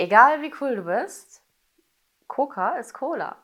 Egal wie cool du bist, Coca ist Cola.